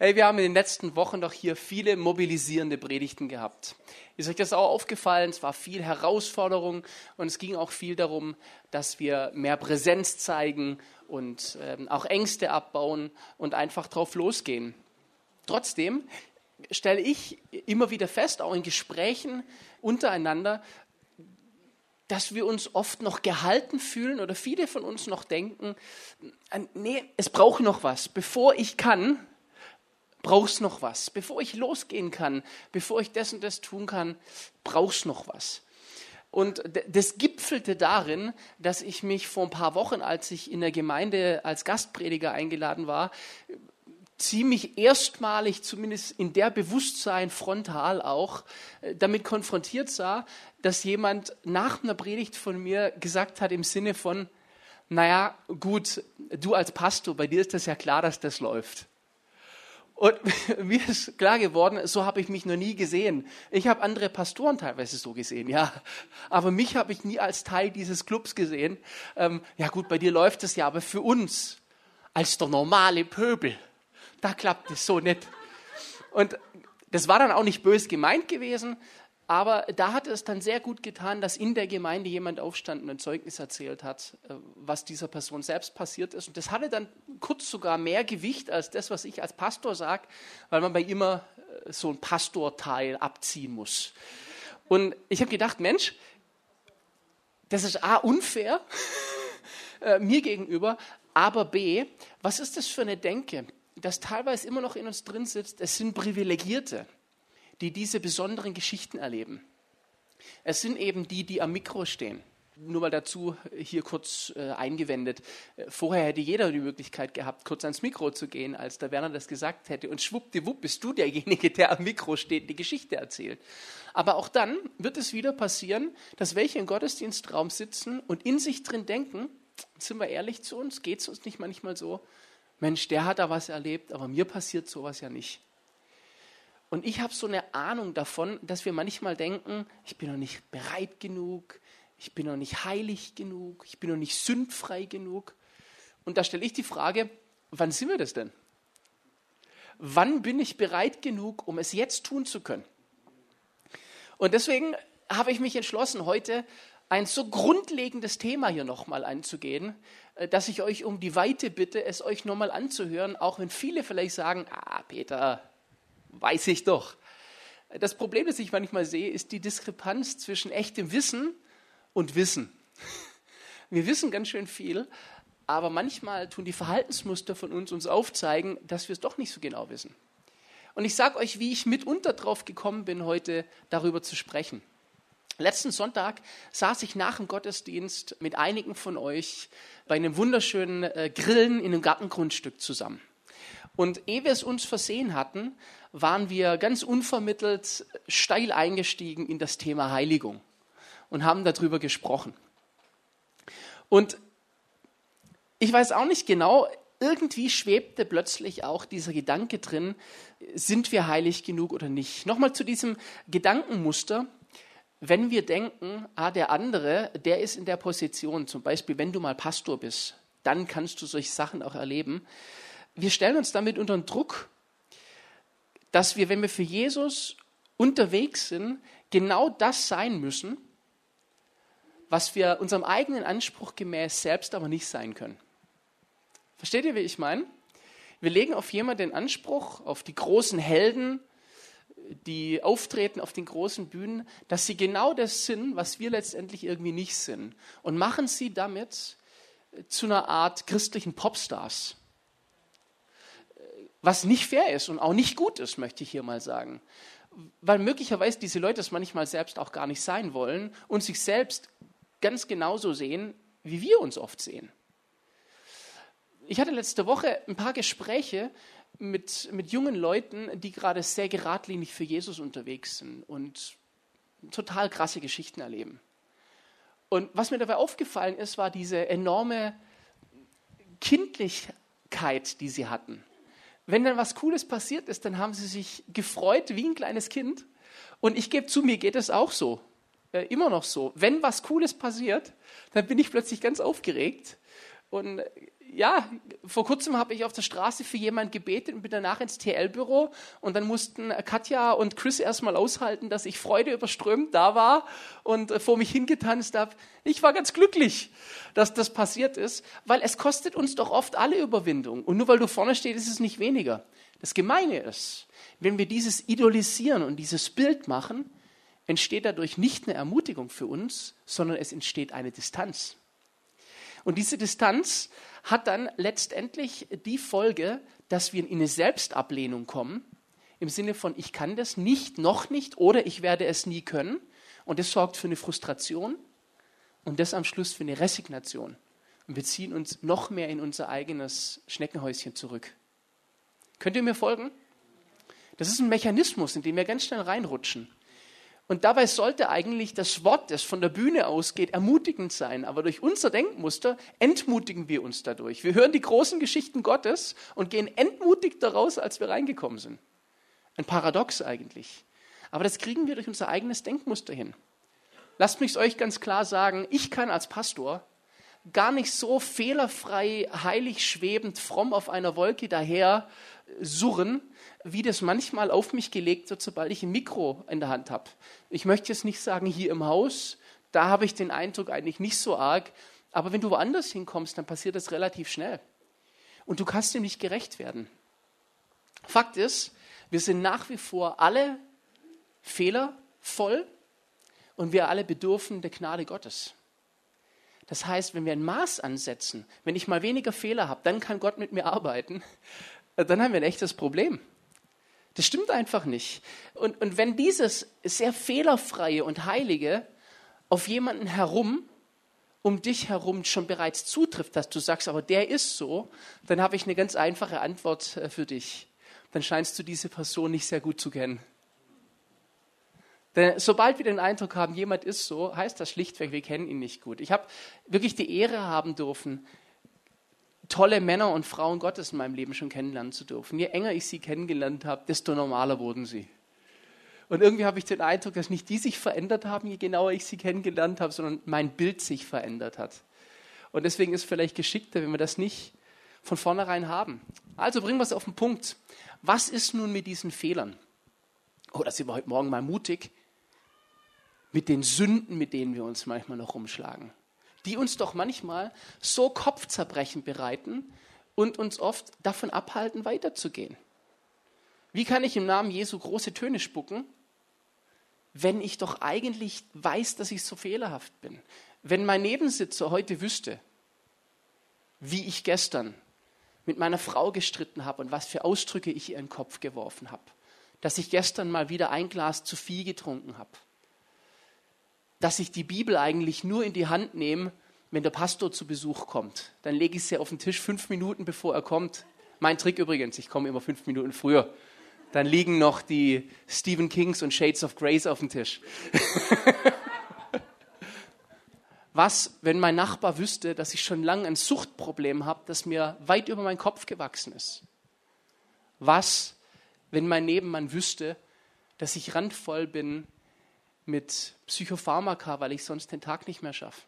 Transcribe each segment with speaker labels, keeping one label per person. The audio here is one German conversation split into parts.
Speaker 1: Hey, wir haben in den letzten Wochen doch hier viele mobilisierende Predigten gehabt. Ist euch das auch aufgefallen? Es war viel Herausforderung und es ging auch viel darum, dass wir mehr Präsenz zeigen und ähm, auch Ängste abbauen und einfach drauf losgehen. Trotzdem stelle ich immer wieder fest, auch in Gesprächen untereinander, dass wir uns oft noch gehalten fühlen oder viele von uns noch denken, äh, nee, es braucht noch was. Bevor ich kann, brauchst noch was. Bevor ich losgehen kann, bevor ich das und das tun kann, brauchst noch was. Und das gipfelte darin, dass ich mich vor ein paar Wochen, als ich in der Gemeinde als Gastprediger eingeladen war, ziemlich erstmalig, zumindest in der Bewusstsein frontal auch, äh, damit konfrontiert sah, dass jemand nach einer Predigt von mir gesagt hat im Sinne von, naja, gut, du als Pastor, bei dir ist das ja klar, dass das läuft. Und mir ist klar geworden, so habe ich mich noch nie gesehen. Ich habe andere Pastoren teilweise so gesehen, ja. Aber mich habe ich nie als Teil dieses Clubs gesehen. Ähm, ja gut, bei dir läuft es ja, aber für uns als der normale Pöbel, da klappt es so nicht. Und das war dann auch nicht bös gemeint gewesen, aber da hat es dann sehr gut getan, dass in der Gemeinde jemand aufstand und ein Zeugnis erzählt hat, äh, was dieser Person selbst passiert ist. Und das hatte dann kurz sogar mehr Gewicht als das, was ich als Pastor sage, weil man bei immer äh, so ein Pastorteil abziehen muss. Und ich habe gedacht, Mensch, das ist A, unfair äh, mir gegenüber, aber B, was ist das für eine Denke? das teilweise immer noch in uns drin sitzt, es sind Privilegierte, die diese besonderen Geschichten erleben. Es sind eben die, die am Mikro stehen. Nur mal dazu hier kurz äh, eingewendet. Äh, vorher hätte jeder die Möglichkeit gehabt, kurz ans Mikro zu gehen, als der Werner das gesagt hätte. Und schwuppdiwupp bist du derjenige, der am Mikro steht, die Geschichte erzählt. Aber auch dann wird es wieder passieren, dass welche im Gottesdienstraum sitzen und in sich drin denken, sind wir ehrlich zu uns, geht es uns nicht manchmal so, Mensch, der hat da was erlebt, aber mir passiert sowas ja nicht. Und ich habe so eine Ahnung davon, dass wir manchmal denken, ich bin noch nicht bereit genug, ich bin noch nicht heilig genug, ich bin noch nicht sündfrei genug. Und da stelle ich die Frage, wann sind wir das denn? Wann bin ich bereit genug, um es jetzt tun zu können? Und deswegen habe ich mich entschlossen, heute ein so grundlegendes Thema hier nochmal anzugehen, äh, dass ich euch um die Weite bitte, es euch nochmal anzuhören, auch wenn viele vielleicht sagen, ah, Peter, weiß ich doch. Das Problem, das ich manchmal sehe, ist die Diskrepanz zwischen echtem Wissen und Wissen. Wir wissen ganz schön viel, aber manchmal tun die Verhaltensmuster von uns uns aufzeigen, dass wir es doch nicht so genau wissen. Und ich sage euch, wie ich mitunter drauf gekommen bin, heute darüber zu sprechen. Letzten Sonntag saß ich nach dem Gottesdienst mit einigen von euch bei einem wunderschönen äh, Grillen in einem Gartengrundstück zusammen. Und ehe wir es uns versehen hatten, waren wir ganz unvermittelt steil eingestiegen in das Thema Heiligung und haben darüber gesprochen. Und ich weiß auch nicht genau, irgendwie schwebte plötzlich auch dieser Gedanke drin, sind wir heilig genug oder nicht. Nochmal zu diesem Gedankenmuster wenn wir denken, ah, der andere, der ist in der Position, zum Beispiel, wenn du mal Pastor bist, dann kannst du solche Sachen auch erleben. Wir stellen uns damit unter den Druck, dass wir, wenn wir für Jesus unterwegs sind, genau das sein müssen, was wir unserem eigenen Anspruch gemäß selbst aber nicht sein können. Versteht ihr, wie ich meine? Wir legen auf jemanden den Anspruch, auf die großen Helden, die auftreten auf den großen Bühnen, dass sie genau das sind, was wir letztendlich irgendwie nicht sind. Und machen sie damit zu einer Art christlichen Popstars. Was nicht fair ist und auch nicht gut ist, möchte ich hier mal sagen. Weil möglicherweise diese Leute es manchmal selbst auch gar nicht sein wollen und sich selbst ganz genauso sehen, wie wir uns oft sehen. Ich hatte letzte Woche ein paar Gespräche mit, mit jungen Leuten, die gerade sehr geradlinig für Jesus unterwegs sind und total krasse Geschichten erleben. Und was mir dabei aufgefallen ist, war diese enorme Kindlichkeit, die sie hatten. Wenn dann was Cooles passiert ist, dann haben sie sich gefreut wie ein kleines Kind. Und ich gebe zu, mir geht es auch so. Äh, immer noch so. Wenn was Cooles passiert, dann bin ich plötzlich ganz aufgeregt und ja, vor kurzem habe ich auf der Straße für jemanden gebetet und bin danach ins TL-Büro und dann mussten Katja und Chris erstmal aushalten, dass ich Freude überströmt da war und äh, vor mich hingetanzt habe. Ich war ganz glücklich, dass das passiert ist, weil es kostet uns doch oft alle Überwindung. Und nur weil du vorne stehst, ist es nicht weniger. Das Gemeine ist, wenn wir dieses idolisieren und dieses Bild machen, entsteht dadurch nicht eine Ermutigung für uns, sondern es entsteht eine Distanz. Und diese Distanz hat dann letztendlich die Folge, dass wir in eine Selbstablehnung kommen, im Sinne von, ich kann das nicht, noch nicht oder ich werde es nie können. Und das sorgt für eine Frustration und das am Schluss für eine Resignation. Und wir ziehen uns noch mehr in unser eigenes Schneckenhäuschen zurück. Könnt ihr mir folgen? Das ist ein Mechanismus, in den wir ganz schnell reinrutschen. Und dabei sollte eigentlich das Wort, das von der Bühne ausgeht, ermutigend sein. Aber durch unser Denkmuster entmutigen wir uns dadurch. Wir hören die großen Geschichten Gottes und gehen entmutigt daraus, als wir reingekommen sind. Ein Paradox eigentlich. Aber das kriegen wir durch unser eigenes Denkmuster hin. Lasst mich es euch ganz klar sagen, ich kann als Pastor gar nicht so fehlerfrei, heilig schwebend, fromm auf einer Wolke daher surren, wie das manchmal auf mich gelegt wird, sobald ich ein Mikro in der Hand habe. Ich möchte jetzt nicht sagen, hier im Haus, da habe ich den Eindruck eigentlich nicht so arg, aber wenn du woanders hinkommst, dann passiert das relativ schnell. Und du kannst dem nicht gerecht werden. Fakt ist, wir sind nach wie vor alle fehlervoll und wir alle bedürfen der Gnade Gottes. Das heißt, wenn wir ein Maß ansetzen, wenn ich mal weniger Fehler habe, dann kann Gott mit mir arbeiten, dann haben wir ein echtes Problem. Das stimmt einfach nicht. Und, und wenn dieses sehr fehlerfreie und heilige auf jemanden herum, um dich herum schon bereits zutrifft, dass du sagst, aber der ist so, dann habe ich eine ganz einfache Antwort äh, für dich. Dann scheinst du diese Person nicht sehr gut zu kennen. Denn sobald wir den Eindruck haben, jemand ist so, heißt das schlichtweg, wir kennen ihn nicht gut. Ich habe wirklich die Ehre haben dürfen, tolle Männer und Frauen Gottes in meinem Leben schon kennenlernen zu dürfen. Je enger ich sie kennengelernt habe, desto normaler wurden sie. Und irgendwie habe ich den Eindruck, dass nicht die sich verändert haben, je genauer ich sie kennengelernt habe, sondern mein Bild sich verändert hat. Und deswegen ist es vielleicht geschickter, wenn wir das nicht von vornherein haben. Also bringen wir es auf den Punkt. Was ist nun mit diesen Fehlern? Oh, da sind wir heute Morgen mal mutig. Mit den Sünden, mit denen wir uns manchmal noch rumschlagen die uns doch manchmal so Kopfzerbrechen bereiten und uns oft davon abhalten, weiterzugehen. Wie kann ich im Namen Jesu große Töne spucken, wenn ich doch eigentlich weiß, dass ich so fehlerhaft bin? Wenn mein Nebensitzer heute wüsste, wie ich gestern mit meiner Frau gestritten habe und was für Ausdrücke ich ihr in den Kopf geworfen habe, dass ich gestern mal wieder ein Glas zu viel getrunken habe, dass ich die Bibel eigentlich nur in die Hand nehme, wenn der Pastor zu Besuch kommt. Dann lege ich sie auf den Tisch fünf Minuten, bevor er kommt. Mein Trick übrigens, ich komme immer fünf Minuten früher. Dann liegen noch die Stephen Kings und Shades of Grace auf dem Tisch. Was, wenn mein Nachbar wüsste, dass ich schon lange ein Suchtproblem habe, das mir weit über meinen Kopf gewachsen ist? Was, wenn mein Nebenmann wüsste, dass ich randvoll bin mit Psychopharmaka, weil ich sonst den Tag nicht mehr schaffe.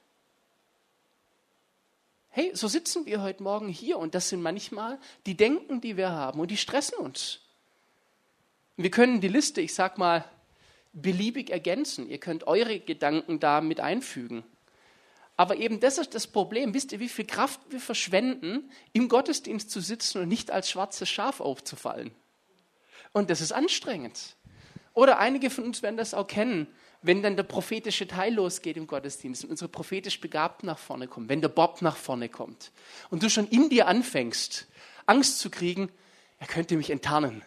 Speaker 1: Hey, so sitzen wir heute Morgen hier und das sind manchmal die Denken, die wir haben und die stressen uns. Wir können die Liste, ich sag mal, beliebig ergänzen. Ihr könnt eure Gedanken da mit einfügen. Aber eben das ist das Problem. Wisst ihr, wie viel Kraft wir verschwenden, im Gottesdienst zu sitzen und nicht als schwarzes Schaf aufzufallen? Und das ist anstrengend. Oder einige von uns werden das auch kennen wenn dann der prophetische Teil losgeht im Gottesdienst und unsere prophetisch Begabten nach vorne kommen, wenn der Bob nach vorne kommt und du schon in dir anfängst, Angst zu kriegen, er könnte mich enttarnen.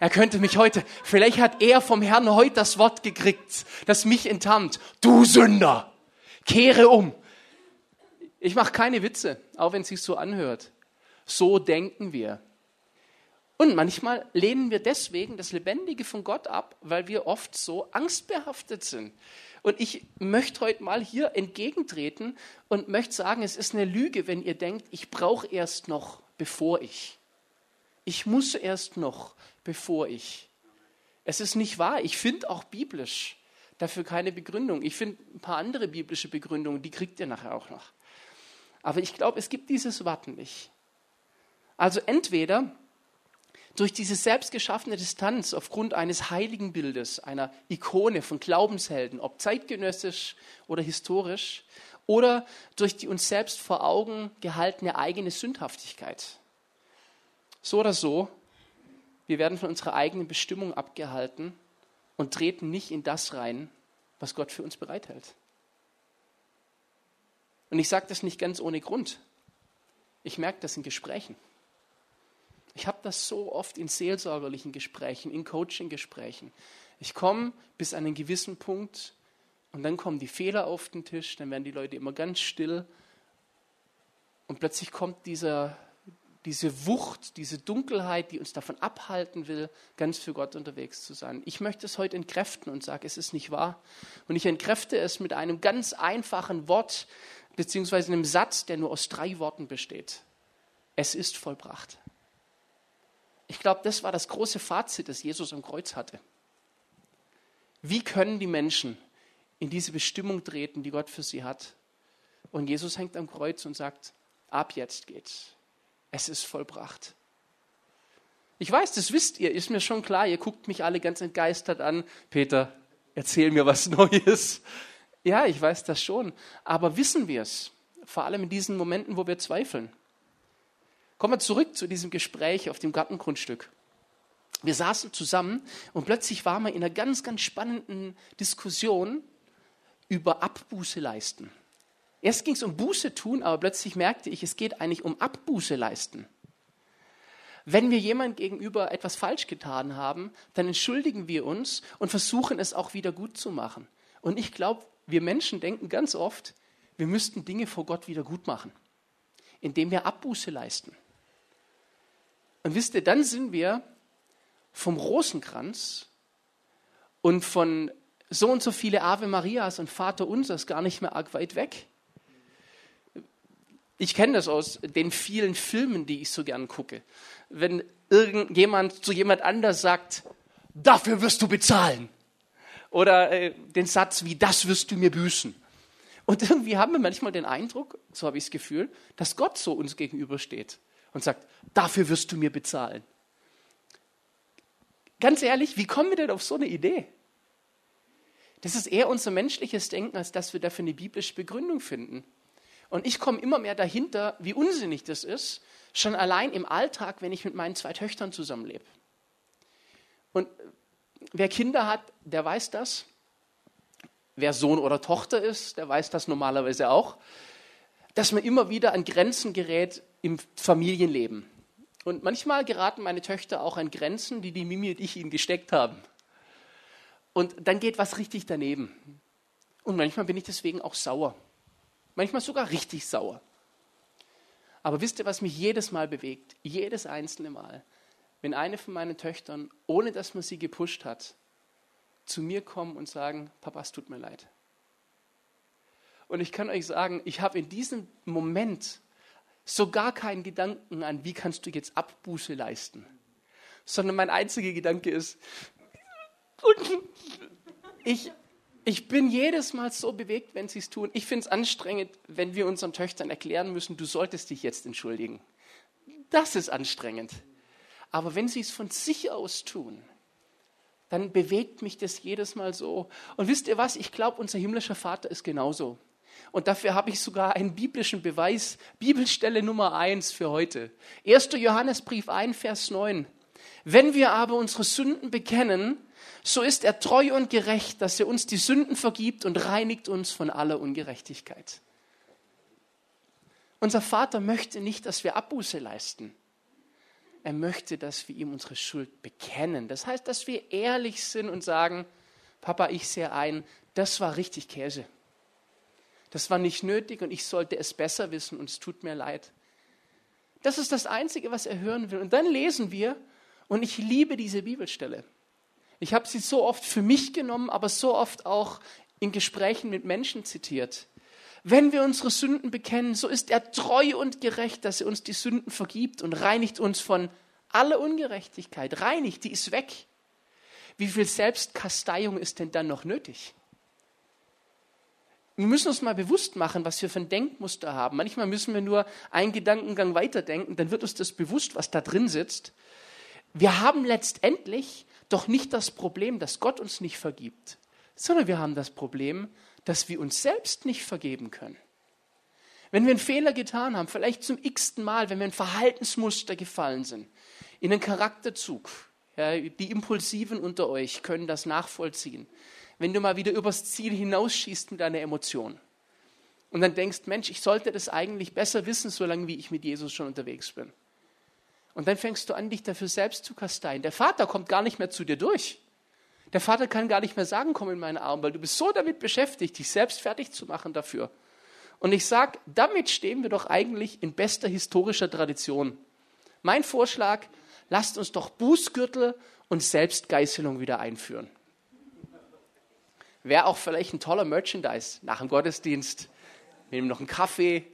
Speaker 1: Er könnte mich heute, vielleicht hat er vom Herrn heute das Wort gekriegt, das mich enttarnt. Du Sünder, kehre um. Ich mache keine Witze, auch wenn es sich so anhört. So denken wir. Und manchmal lehnen wir deswegen das Lebendige von Gott ab, weil wir oft so angstbehaftet sind. Und ich möchte heute mal hier entgegentreten und möchte sagen, es ist eine Lüge, wenn ihr denkt, ich brauche erst noch, bevor ich. Ich muss erst noch, bevor ich. Es ist nicht wahr. Ich finde auch biblisch dafür keine Begründung. Ich finde ein paar andere biblische Begründungen, die kriegt ihr nachher auch noch. Aber ich glaube, es gibt dieses Warten nicht. Also entweder durch diese selbstgeschaffene Distanz aufgrund eines Heiligenbildes, einer Ikone von Glaubenshelden, ob zeitgenössisch oder historisch, oder durch die uns selbst vor Augen gehaltene eigene Sündhaftigkeit. So oder so, wir werden von unserer eigenen Bestimmung abgehalten und treten nicht in das rein, was Gott für uns bereithält. Und ich sage das nicht ganz ohne Grund. Ich merke das in Gesprächen. Ich habe das so oft in seelsorgerlichen Gesprächen, in Coaching-Gesprächen. Ich komme bis an einen gewissen Punkt und dann kommen die Fehler auf den Tisch, dann werden die Leute immer ganz still und plötzlich kommt dieser, diese Wucht, diese Dunkelheit, die uns davon abhalten will, ganz für Gott unterwegs zu sein. Ich möchte es heute entkräften und sage, es ist nicht wahr. Und ich entkräfte es mit einem ganz einfachen Wort, beziehungsweise einem Satz, der nur aus drei Worten besteht. Es ist vollbracht. Ich glaube, das war das große Fazit, das Jesus am Kreuz hatte. Wie können die Menschen in diese Bestimmung treten, die Gott für sie hat? Und Jesus hängt am Kreuz und sagt, ab jetzt geht's. Es ist vollbracht. Ich weiß, das wisst ihr, ist mir schon klar. Ihr guckt mich alle ganz entgeistert an. Peter, erzähl mir was Neues. Ja, ich weiß das schon. Aber wissen wir es? Vor allem in diesen Momenten, wo wir zweifeln. Kommen wir zurück zu diesem Gespräch auf dem Gartengrundstück. Wir saßen zusammen und plötzlich waren wir in einer ganz, ganz spannenden Diskussion über Abbuße leisten. Erst ging es um Buße tun, aber plötzlich merkte ich, es geht eigentlich um Abbuße leisten. Wenn wir jemand gegenüber etwas falsch getan haben, dann entschuldigen wir uns und versuchen es auch wieder gut zu machen. Und ich glaube, wir Menschen denken ganz oft, wir müssten Dinge vor Gott wieder gut machen, indem wir Abbuße leisten. Und wisst ihr, dann sind wir vom Rosenkranz und von so und so viele Ave Marias und Vater Unsers gar nicht mehr arg weit weg. Ich kenne das aus den vielen Filmen, die ich so gern gucke. Wenn irgendjemand zu jemand anders sagt, dafür wirst du bezahlen. Oder äh, den Satz wie, das wirst du mir büßen. Und irgendwie haben wir manchmal den Eindruck, so habe ich das Gefühl, dass Gott so uns gegenübersteht und sagt, dafür wirst du mir bezahlen. Ganz ehrlich, wie kommen wir denn auf so eine Idee? Das ist eher unser menschliches Denken, als dass wir dafür eine biblische Begründung finden. Und ich komme immer mehr dahinter, wie unsinnig das ist, schon allein im Alltag, wenn ich mit meinen zwei Töchtern zusammenlebe. Und wer Kinder hat, der weiß das. Wer Sohn oder Tochter ist, der weiß das normalerweise auch, dass man immer wieder an Grenzen gerät, im Familienleben. Und manchmal geraten meine Töchter auch an Grenzen, die die Mimi und ich ihnen gesteckt haben. Und dann geht was richtig daneben. Und manchmal bin ich deswegen auch sauer. Manchmal sogar richtig sauer. Aber wisst ihr, was mich jedes Mal bewegt? Jedes einzelne Mal. Wenn eine von meinen Töchtern, ohne dass man sie gepusht hat, zu mir kommen und sagen, Papa, es tut mir leid. Und ich kann euch sagen, ich habe in diesem Moment so gar keinen Gedanken an, wie kannst du jetzt Abbuße leisten, sondern mein einziger Gedanke ist, ich, ich bin jedes Mal so bewegt, wenn sie es tun. Ich finde es anstrengend, wenn wir unseren Töchtern erklären müssen, du solltest dich jetzt entschuldigen. Das ist anstrengend. Aber wenn sie es von sich aus tun, dann bewegt mich das jedes Mal so. Und wisst ihr was? Ich glaube, unser himmlischer Vater ist genauso. Und dafür habe ich sogar einen biblischen Beweis. Bibelstelle Nummer eins für heute. 1. Johannesbrief 1, Vers 9. Wenn wir aber unsere Sünden bekennen, so ist er treu und gerecht, dass er uns die Sünden vergibt und reinigt uns von aller Ungerechtigkeit. Unser Vater möchte nicht, dass wir Abbuße leisten. Er möchte, dass wir ihm unsere Schuld bekennen. Das heißt, dass wir ehrlich sind und sagen, Papa, ich sehe ein, das war richtig Käse. Das war nicht nötig und ich sollte es besser wissen und es tut mir leid. Das ist das Einzige, was er hören will. Und dann lesen wir, und ich liebe diese Bibelstelle. Ich habe sie so oft für mich genommen, aber so oft auch in Gesprächen mit Menschen zitiert. Wenn wir unsere Sünden bekennen, so ist er treu und gerecht, dass er uns die Sünden vergibt und reinigt uns von aller Ungerechtigkeit. Reinigt, die ist weg. Wie viel Selbstkasteiung ist denn dann noch nötig? Wir müssen uns mal bewusst machen, was wir für ein Denkmuster haben. Manchmal müssen wir nur einen Gedankengang weiterdenken, dann wird uns das bewusst, was da drin sitzt. Wir haben letztendlich doch nicht das Problem, dass Gott uns nicht vergibt, sondern wir haben das Problem, dass wir uns selbst nicht vergeben können. Wenn wir einen Fehler getan haben, vielleicht zum x-ten Mal, wenn wir in Verhaltensmuster gefallen sind, in einen Charakterzug, ja, die Impulsiven unter euch können das nachvollziehen. Wenn du mal wieder übers Ziel hinausschießt mit deiner Emotion und dann denkst, Mensch, ich sollte das eigentlich besser wissen, solange wie ich mit Jesus schon unterwegs bin. Und dann fängst du an, dich dafür selbst zu kasteien. Der Vater kommt gar nicht mehr zu dir durch. Der Vater kann gar nicht mehr sagen, komm in meine Arme, weil du bist so damit beschäftigt, dich selbst fertig zu machen dafür. Und ich sage, damit stehen wir doch eigentlich in bester historischer Tradition. Mein Vorschlag, lasst uns doch Bußgürtel und Selbstgeißelung wieder einführen. Wäre auch vielleicht ein toller Merchandise nach dem Gottesdienst. Wir nehmen noch einen Kaffee.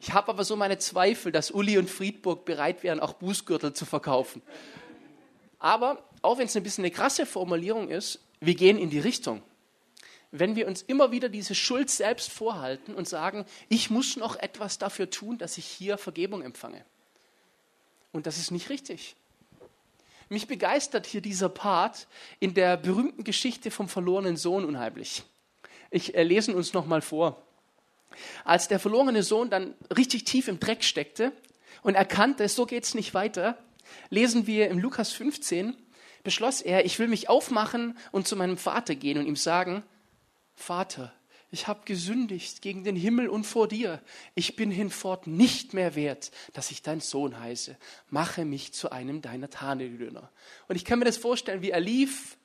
Speaker 1: Ich habe aber so meine Zweifel, dass Uli und Friedburg bereit wären, auch Bußgürtel zu verkaufen. Aber auch wenn es ein bisschen eine krasse Formulierung ist, wir gehen in die Richtung. Wenn wir uns immer wieder diese Schuld selbst vorhalten und sagen, ich muss noch etwas dafür tun, dass ich hier Vergebung empfange. Und das ist nicht richtig. Mich begeistert hier dieser Part in der berühmten Geschichte vom verlorenen Sohn unheimlich. Ich äh, lese uns noch mal vor. Als der verlorene Sohn dann richtig tief im Dreck steckte und erkannte, so geht es nicht weiter, lesen wir im Lukas 15, beschloss er, ich will mich aufmachen und zu meinem Vater gehen und ihm sagen, Vater, ich habe gesündigt gegen den Himmel und vor dir. Ich bin hinfort nicht mehr wert, dass ich dein Sohn heiße. Mache mich zu einem deiner Tagelöhner. Und ich kann mir das vorstellen, wie er lief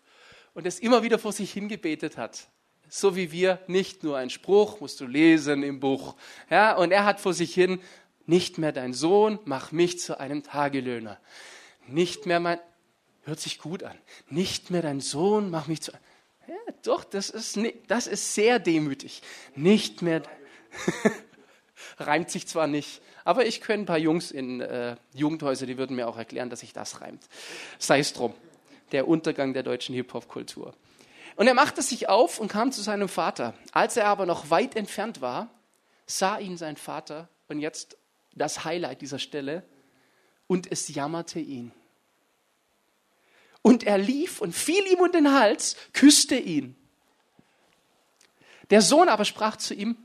Speaker 1: und es immer wieder vor sich hingebetet hat. So wie wir, nicht nur ein Spruch, musst du lesen im Buch. Ja, und er hat vor sich hin, nicht mehr dein Sohn, mach mich zu einem Tagelöhner. Nicht mehr mein, hört sich gut an, nicht mehr dein Sohn, mach mich zu einem, doch, das ist, das ist sehr demütig. Nicht mehr, reimt sich zwar nicht, aber ich kenne ein paar Jungs in äh, Jugendhäuser, die würden mir auch erklären, dass sich das reimt. Sei es drum, der Untergang der deutschen Hip-Hop-Kultur. Und er machte sich auf und kam zu seinem Vater. Als er aber noch weit entfernt war, sah ihn sein Vater, und jetzt das Highlight dieser Stelle, und es jammerte ihn. Und er lief und fiel ihm um den Hals, küsste ihn. Der Sohn aber sprach zu ihm,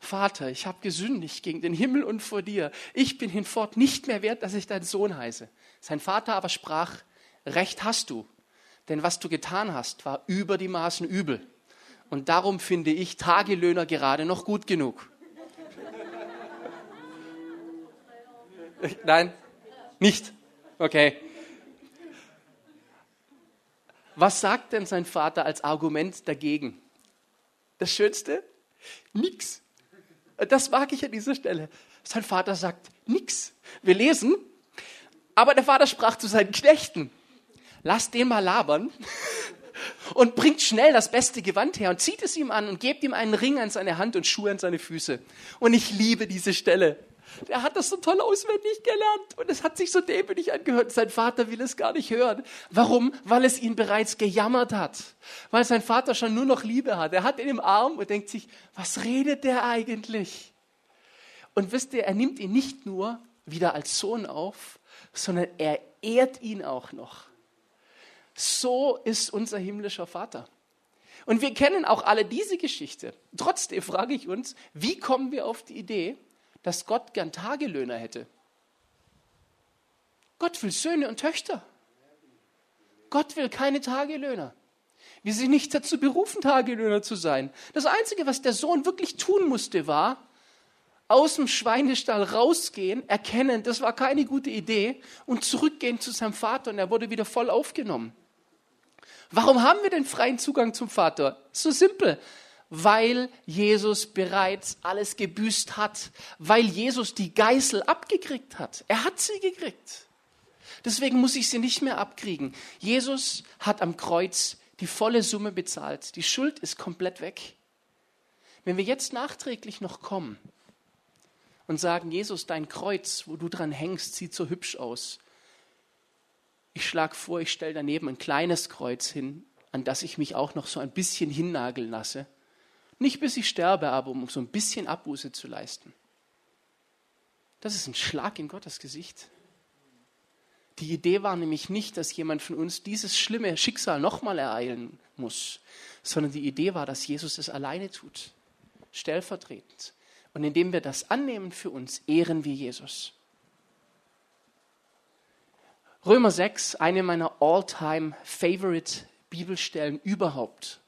Speaker 1: Vater, ich habe gesündigt gegen den Himmel und vor dir. Ich bin hinfort nicht mehr wert, dass ich dein Sohn heiße. Sein Vater aber sprach, Recht hast du, denn was du getan hast, war über die Maßen übel. Und darum finde ich Tagelöhner gerade noch gut genug. Nein, nicht. Okay. Was sagt denn sein Vater als Argument dagegen? Das Schönste? Nix. Das mag ich an dieser Stelle. Sein Vater sagt nix. Wir lesen, aber der Vater sprach zu seinen Knechten, lasst den mal labern und bringt schnell das beste Gewand her und zieht es ihm an und gebt ihm einen Ring an seine Hand und Schuhe an seine Füße. Und ich liebe diese Stelle. Der hat das so toll auswendig gelernt und es hat sich so demütig angehört. Sein Vater will es gar nicht hören. Warum? Weil es ihn bereits gejammert hat. Weil sein Vater schon nur noch Liebe hat. Er hat ihn im Arm und denkt sich, was redet der eigentlich? Und wisst ihr, er nimmt ihn nicht nur wieder als Sohn auf, sondern er ehrt ihn auch noch. So ist unser himmlischer Vater. Und wir kennen auch alle diese Geschichte. Trotzdem frage ich uns, wie kommen wir auf die Idee, dass Gott gern Tagelöhner hätte. Gott will Söhne und Töchter. Gott will keine Tagelöhner. Wir sind nicht dazu berufen, Tagelöhner zu sein. Das Einzige, was der Sohn wirklich tun musste, war, aus dem Schweinestall rausgehen, erkennen, das war keine gute Idee und zurückgehen zu seinem Vater und er wurde wieder voll aufgenommen. Warum haben wir den freien Zugang zum Vater? So simpel weil Jesus bereits alles gebüßt hat, weil Jesus die Geißel abgekriegt hat. Er hat sie gekriegt. Deswegen muss ich sie nicht mehr abkriegen. Jesus hat am Kreuz die volle Summe bezahlt. Die Schuld ist komplett weg. Wenn wir jetzt nachträglich noch kommen und sagen, Jesus, dein Kreuz, wo du dran hängst, sieht so hübsch aus. Ich schlage vor, ich stelle daneben ein kleines Kreuz hin, an das ich mich auch noch so ein bisschen hinnageln lasse. Nicht bis ich sterbe, aber um so ein bisschen Abbuße zu leisten. Das ist ein Schlag in Gottes Gesicht. Die Idee war nämlich nicht, dass jemand von uns dieses schlimme Schicksal nochmal ereilen muss, sondern die Idee war, dass Jesus es alleine tut, stellvertretend. Und indem wir das annehmen für uns, ehren wir Jesus. Römer 6, eine meiner all-time favorite Bibelstellen überhaupt.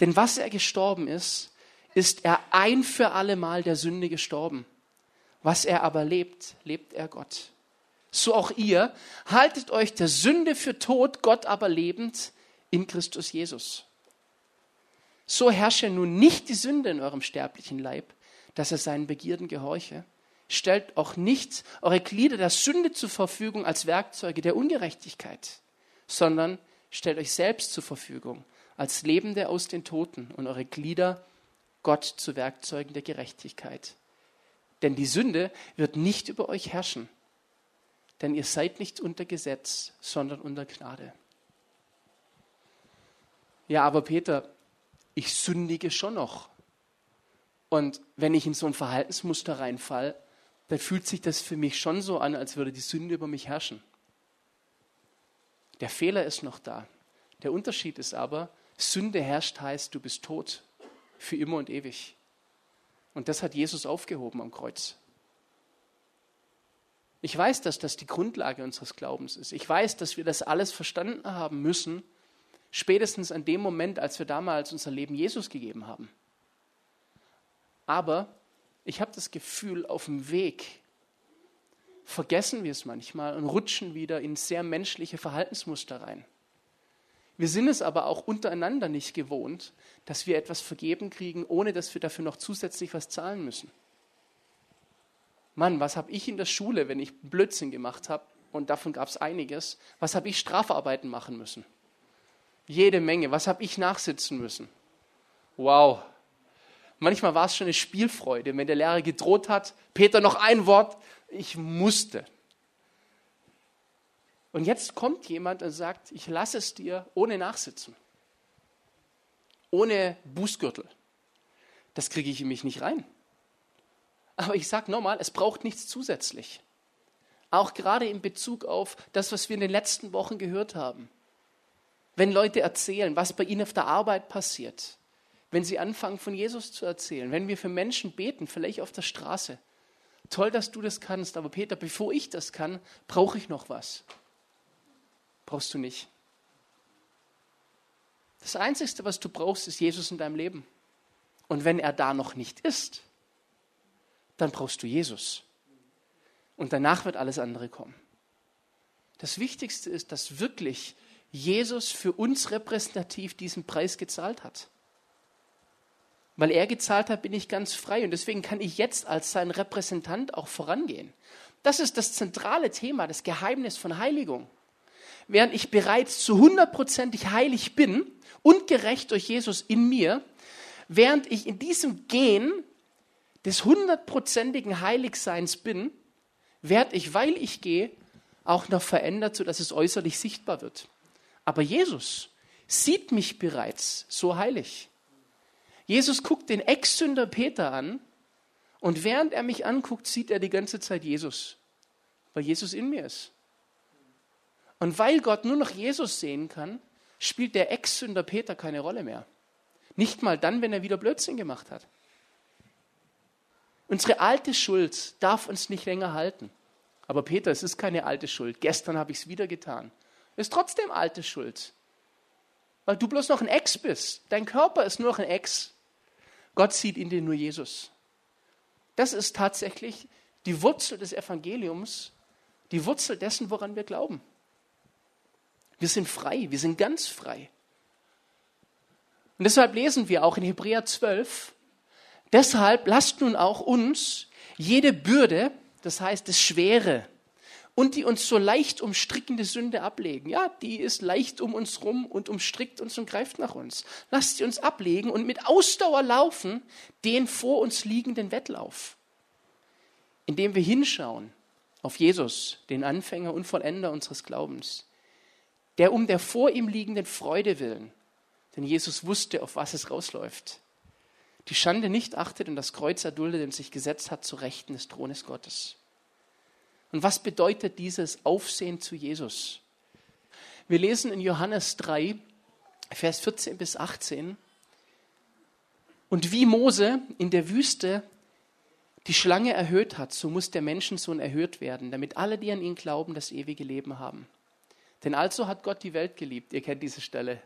Speaker 1: Denn was er gestorben ist, ist er ein für alle Mal der Sünde gestorben. Was er aber lebt, lebt er Gott. So auch ihr, haltet euch der Sünde für tot, Gott aber lebend in Christus Jesus. So herrsche nun nicht die Sünde in eurem sterblichen Leib, dass er seinen Begierden gehorche. Stellt auch nicht eure Glieder der Sünde zur Verfügung als Werkzeuge der Ungerechtigkeit, sondern stellt euch selbst zur Verfügung als Lebende aus den Toten und eure Glieder Gott zu Werkzeugen der Gerechtigkeit. Denn die Sünde wird nicht über euch herrschen, denn ihr seid nicht unter Gesetz, sondern unter Gnade. Ja, aber Peter, ich sündige schon noch. Und wenn ich in so ein Verhaltensmuster reinfall, dann fühlt sich das für mich schon so an, als würde die Sünde über mich herrschen. Der Fehler ist noch da. Der Unterschied ist aber, Sünde herrscht heißt, du bist tot für immer und ewig. Und das hat Jesus aufgehoben am Kreuz. Ich weiß, dass das die Grundlage unseres Glaubens ist. Ich weiß, dass wir das alles verstanden haben müssen, spätestens an dem Moment, als wir damals unser Leben Jesus gegeben haben. Aber ich habe das Gefühl, auf dem Weg vergessen wir es manchmal und rutschen wieder in sehr menschliche Verhaltensmuster rein. Wir sind es aber auch untereinander nicht gewohnt, dass wir etwas vergeben kriegen, ohne dass wir dafür noch zusätzlich was zahlen müssen. Mann, was habe ich in der Schule, wenn ich Blödsinn gemacht habe, und davon gab es einiges, was habe ich Strafarbeiten machen müssen? Jede Menge. Was habe ich nachsitzen müssen? Wow. Manchmal war es schon eine Spielfreude, wenn der Lehrer gedroht hat, Peter noch ein Wort, ich musste. Und jetzt kommt jemand und sagt, ich lasse es dir ohne Nachsitzen, ohne Bußgürtel. Das kriege ich in mich nicht rein. Aber ich sage nochmal, es braucht nichts zusätzlich. Auch gerade in Bezug auf das, was wir in den letzten Wochen gehört haben. Wenn Leute erzählen, was bei ihnen auf der Arbeit passiert, wenn sie anfangen von Jesus zu erzählen, wenn wir für Menschen beten, vielleicht auf der Straße. Toll, dass du das kannst, aber Peter, bevor ich das kann, brauche ich noch was brauchst du nicht. Das Einzige, was du brauchst, ist Jesus in deinem Leben. Und wenn er da noch nicht ist, dann brauchst du Jesus. Und danach wird alles andere kommen. Das Wichtigste ist, dass wirklich Jesus für uns repräsentativ diesen Preis gezahlt hat. Weil er gezahlt hat, bin ich ganz frei. Und deswegen kann ich jetzt als sein Repräsentant auch vorangehen. Das ist das zentrale Thema, das Geheimnis von Heiligung während ich bereits zu hundertprozentig heilig bin und gerecht durch Jesus in mir, während ich in diesem Gen des hundertprozentigen Heiligseins bin, werde ich, weil ich gehe, auch noch verändert, sodass es äußerlich sichtbar wird. Aber Jesus sieht mich bereits so heilig. Jesus guckt den Ex-Sünder Peter an und während er mich anguckt, sieht er die ganze Zeit Jesus, weil Jesus in mir ist. Und weil Gott nur noch Jesus sehen kann, spielt der Ex-Sünder Peter keine Rolle mehr. Nicht mal dann, wenn er wieder Blödsinn gemacht hat. Unsere alte Schuld darf uns nicht länger halten. Aber Peter, es ist keine alte Schuld. Gestern habe ich es wieder getan. Es ist trotzdem alte Schuld. Weil du bloß noch ein Ex bist. Dein Körper ist nur noch ein Ex. Gott sieht in dir nur Jesus. Das ist tatsächlich die Wurzel des Evangeliums, die Wurzel dessen, woran wir glauben. Wir sind frei, wir sind ganz frei. Und deshalb lesen wir auch in Hebräer 12, deshalb lasst nun auch uns jede Bürde, das heißt das Schwere, und die uns so leicht umstrickende Sünde ablegen. Ja, die ist leicht um uns rum und umstrickt uns und greift nach uns. Lasst sie uns ablegen und mit Ausdauer laufen den vor uns liegenden Wettlauf, indem wir hinschauen auf Jesus, den Anfänger und Vollender unseres Glaubens der um der vor ihm liegenden Freude willen, denn Jesus wusste, auf was es rausläuft, die Schande nicht achtet und das Kreuz erduldet und sich gesetzt hat zu Rechten des Thrones Gottes. Und was bedeutet dieses Aufsehen zu Jesus? Wir lesen in Johannes 3, Vers 14 bis 18. Und wie Mose in der Wüste die Schlange erhöht hat, so muss der Menschensohn erhöht werden, damit alle, die an ihn glauben, das ewige Leben haben. Denn also hat Gott die Welt geliebt, ihr kennt diese Stelle,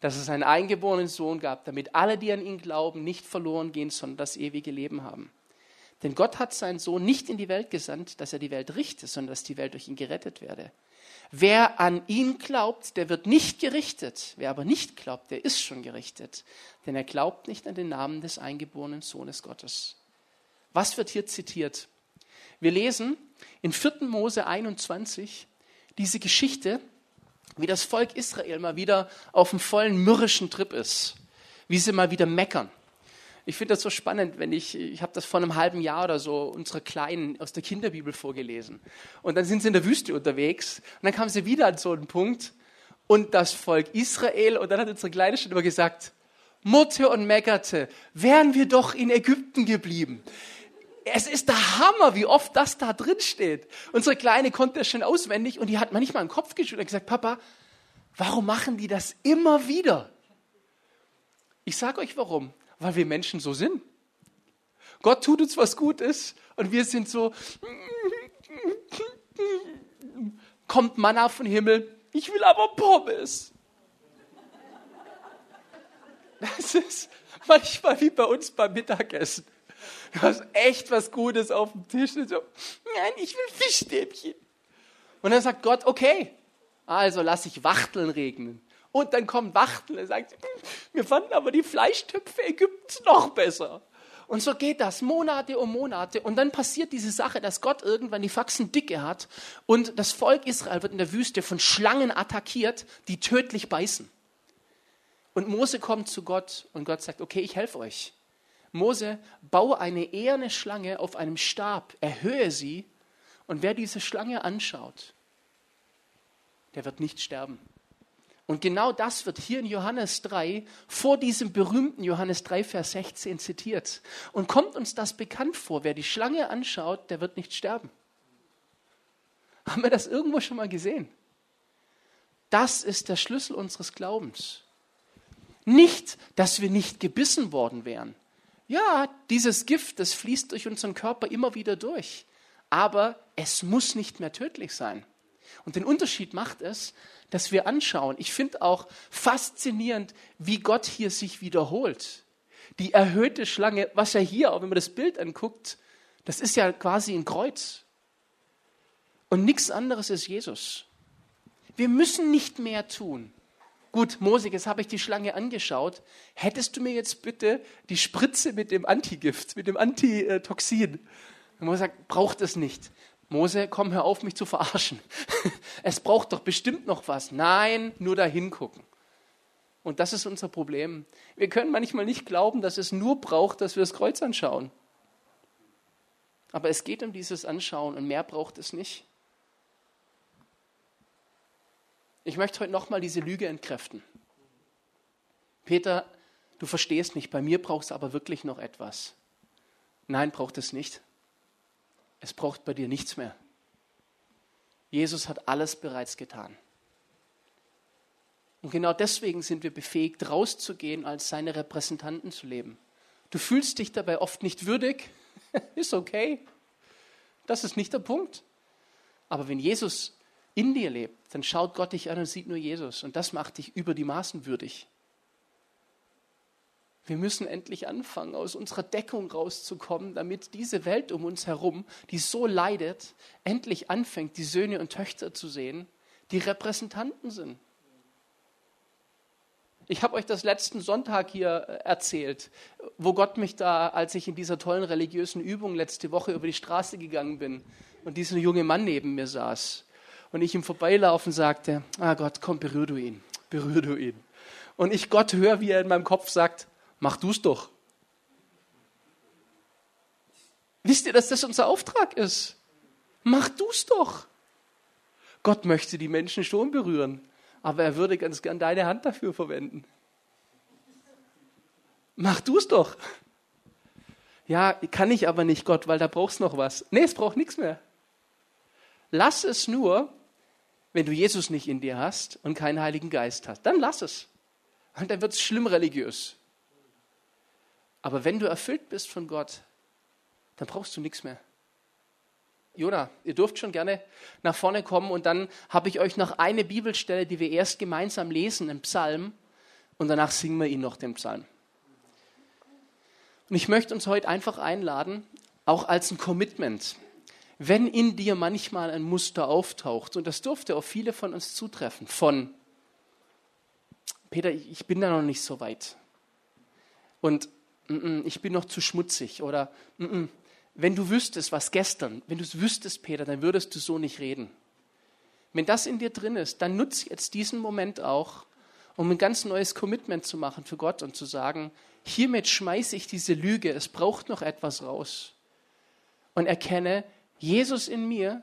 Speaker 1: dass es einen eingeborenen Sohn gab, damit alle, die an ihn glauben, nicht verloren gehen, sondern das ewige Leben haben. Denn Gott hat seinen Sohn nicht in die Welt gesandt, dass er die Welt richte, sondern dass die Welt durch ihn gerettet werde. Wer an ihn glaubt, der wird nicht gerichtet. Wer aber nicht glaubt, der ist schon gerichtet. Denn er glaubt nicht an den Namen des eingeborenen Sohnes Gottes. Was wird hier zitiert? Wir lesen in 4. Mose 21 diese Geschichte, wie das Volk Israel mal wieder auf einem vollen mürrischen Trip ist, wie sie mal wieder meckern. Ich finde das so spannend, wenn ich, ich habe das vor einem halben Jahr oder so unserer Kleinen aus der Kinderbibel vorgelesen. Und dann sind sie in der Wüste unterwegs und dann kamen sie wieder an so einen Punkt und das Volk Israel und dann hat unsere Kleine schon immer gesagt, Mutter und meckerte, wären wir doch in Ägypten geblieben. Es ist der Hammer, wie oft das da drin steht. Unsere Kleine konnte das schon auswendig und die hat manchmal den Kopf geschüttelt und gesagt, Papa, warum machen die das immer wieder? Ich sage euch warum weil wir Menschen so sind. Gott tut uns was Gutes und wir sind so, kommt Manna vom Himmel, ich will aber Pommes. Das ist manchmal wie bei uns beim Mittagessen. Du hast echt was Gutes auf dem Tisch und so, nein, ich will Fischstäbchen. Und dann sagt Gott, okay, also lass ich Wachteln regnen. Und dann kommt Wachtel und sagt, wir fanden aber die Fleischtöpfe Ägyptens noch besser. Und so geht das Monate um Monate. Und dann passiert diese Sache, dass Gott irgendwann die Faxen dicke hat und das Volk Israel wird in der Wüste von Schlangen attackiert, die tödlich beißen. Und Mose kommt zu Gott und Gott sagt, okay, ich helfe euch. Mose, baue eine eherne Schlange auf einem Stab, erhöhe sie und wer diese Schlange anschaut, der wird nicht sterben. Und genau das wird hier in Johannes 3 vor diesem berühmten Johannes 3, Vers 16 zitiert. Und kommt uns das bekannt vor? Wer die Schlange anschaut, der wird nicht sterben. Haben wir das irgendwo schon mal gesehen? Das ist der Schlüssel unseres Glaubens. Nicht, dass wir nicht gebissen worden wären. Ja, dieses Gift, das fließt durch unseren Körper immer wieder durch. Aber es muss nicht mehr tödlich sein. Und den Unterschied macht es, dass wir anschauen. Ich finde auch faszinierend, wie Gott hier sich wiederholt. Die erhöhte Schlange, was ja hier, auch wenn man das Bild anguckt, das ist ja quasi ein Kreuz. Und nichts anderes ist Jesus. Wir müssen nicht mehr tun. Gut, Mose, jetzt habe ich die Schlange angeschaut. Hättest du mir jetzt bitte die Spritze mit dem Antigift, mit dem Antitoxin? Mose sagt, braucht es nicht. Mose, komm, hör auf, mich zu verarschen. Es braucht doch bestimmt noch was. Nein, nur dahin gucken. Und das ist unser Problem. Wir können manchmal nicht glauben, dass es nur braucht, dass wir das Kreuz anschauen. Aber es geht um dieses Anschauen und mehr braucht es nicht. Ich möchte heute nochmal diese Lüge entkräften. Peter, du verstehst nicht, bei mir brauchst du aber wirklich noch etwas. Nein, braucht es nicht. Es braucht bei dir nichts mehr. Jesus hat alles bereits getan. Und genau deswegen sind wir befähigt, rauszugehen, als seine Repräsentanten zu leben. Du fühlst dich dabei oft nicht würdig, ist okay. Das ist nicht der Punkt. Aber wenn Jesus in dir lebt, dann schaut Gott dich an und sieht nur Jesus. Und das macht dich über die Maßen würdig. Wir müssen endlich anfangen, aus unserer Deckung rauszukommen, damit diese Welt um uns herum, die so leidet, endlich anfängt, die Söhne und Töchter zu sehen, die Repräsentanten sind. Ich habe euch das letzten Sonntag hier äh, erzählt, wo Gott mich da, als ich in dieser tollen religiösen Übung letzte Woche über die Straße gegangen bin und dieser junge Mann neben mir saß und ich ihm vorbeilaufen sagte, ah Gott, komm, berühr du ihn, berühr du ihn. Und ich Gott höre, wie er in meinem Kopf sagt, Mach du es doch. Wisst ihr, dass das unser Auftrag ist? Mach du es doch. Gott möchte die Menschen schon berühren, aber er würde ganz gern deine Hand dafür verwenden. Mach du es doch. Ja, kann ich aber nicht, Gott, weil da brauchst noch was. Nee, es braucht nichts mehr. Lass es nur, wenn du Jesus nicht in dir hast und keinen Heiligen Geist hast. Dann lass es. Und dann wird es schlimm religiös. Aber wenn du erfüllt bist von Gott, dann brauchst du nichts mehr. Jona, ihr dürft schon gerne nach vorne kommen und dann habe ich euch noch eine Bibelstelle, die wir erst gemeinsam lesen im Psalm und danach singen wir ihn noch den Psalm. Und ich möchte uns heute einfach einladen, auch als ein Commitment. Wenn in dir manchmal ein Muster auftaucht, und das dürfte auf viele von uns zutreffen, von Peter, ich bin da noch nicht so weit. Und mm, mm, ich bin noch zu schmutzig. Oder mm, wenn du wüsstest, was gestern, wenn du es wüsstest, Peter, dann würdest du so nicht reden. Wenn das in dir drin ist, dann nutze jetzt diesen Moment auch, um ein ganz neues Commitment zu machen für Gott und zu sagen, hiermit schmeiße ich diese Lüge, es braucht noch etwas raus. Und erkenne, Jesus in mir,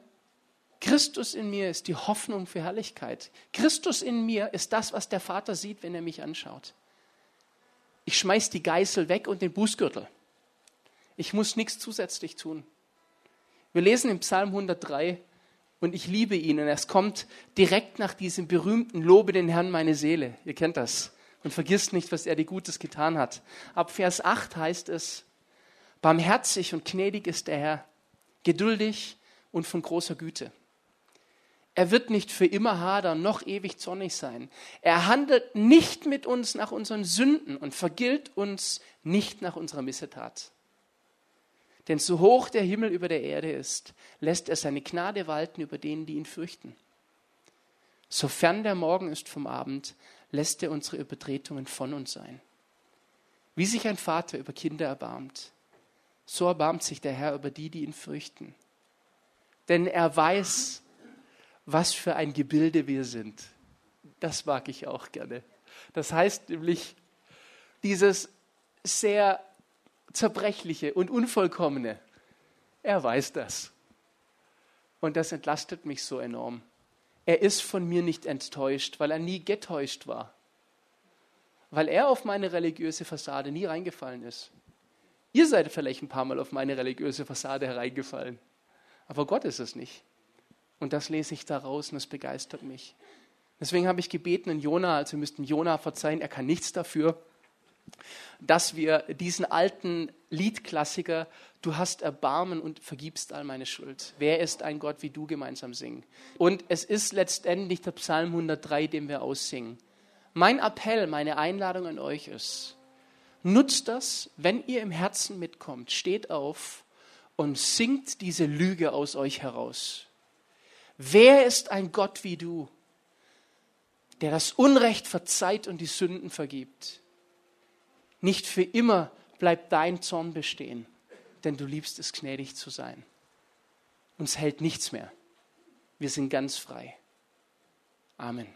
Speaker 1: Christus in mir ist die Hoffnung für Herrlichkeit. Christus in mir ist das, was der Vater sieht, wenn er mich anschaut. Ich schmeiße die Geißel weg und den Bußgürtel. Ich muss nichts zusätzlich tun. Wir lesen im Psalm 103 und ich liebe ihn und es kommt direkt nach diesem berühmten Lobe den Herrn meine Seele. Ihr kennt das. Und vergisst nicht, was er dir Gutes getan hat. Ab Vers 8 heißt es, barmherzig und gnädig ist der Herr, geduldig und von großer Güte. Er wird nicht für immer hadern, noch ewig zornig sein. Er handelt nicht mit uns nach unseren Sünden und vergilt uns nicht nach unserer Missetat. Denn so hoch der Himmel über der Erde ist, lässt er seine Gnade walten über denen, die ihn fürchten. Sofern der Morgen ist vom Abend, lässt er unsere Übertretungen von uns sein. Wie sich ein Vater über Kinder erbarmt, so erbarmt sich der Herr über die, die ihn fürchten. Denn er weiß, was für ein Gebilde wir sind. Das mag ich auch gerne. Das heißt nämlich, dieses sehr Zerbrechliche und Unvollkommene. Er weiß das. Und das entlastet mich so enorm. Er ist von mir nicht enttäuscht, weil er nie getäuscht war. Weil er auf meine religiöse Fassade nie reingefallen ist. Ihr seid vielleicht ein paar Mal auf meine religiöse Fassade hereingefallen. Aber Gott ist es nicht. Und das lese ich daraus und es begeistert mich. Deswegen habe ich gebeten in Jona, also wir müssten Jona verzeihen, er kann nichts dafür dass wir diesen alten Liedklassiker, du hast Erbarmen und vergibst all meine Schuld. Wer ist ein Gott wie du gemeinsam singen? Und es ist letztendlich der Psalm 103, den wir aussingen. Mein Appell, meine Einladung an euch ist, nutzt das, wenn ihr im Herzen mitkommt, steht auf und singt diese Lüge aus euch heraus. Wer ist ein Gott wie du, der das Unrecht verzeiht und die Sünden vergibt? Nicht für immer bleibt dein Zorn bestehen, denn du liebst es, gnädig zu sein. Uns hält nichts mehr. Wir sind ganz frei. Amen.